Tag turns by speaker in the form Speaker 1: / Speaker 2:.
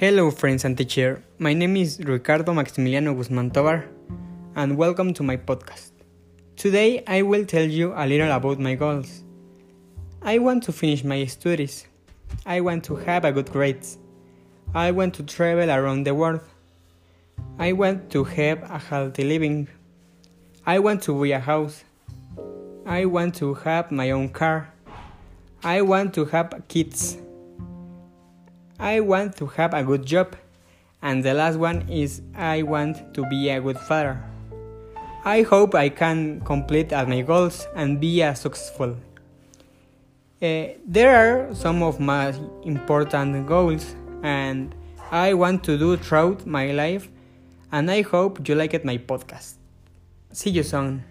Speaker 1: Hello, friends and teacher. My name is Ricardo Maximiliano Guzman Tovar, and welcome to my podcast. Today, I will tell you a little about my goals. I want to finish my studies. I want to have a good grades. I want to travel around the world. I want to have a healthy living. I want to buy a house. I want to have my own car. I want to have kids. I want to have a good job. And the last one is I want to be a good father. I hope I can complete all my goals and be a successful. Uh, there are some of my important goals and I want to do throughout my life and I hope you liked my podcast. See you soon.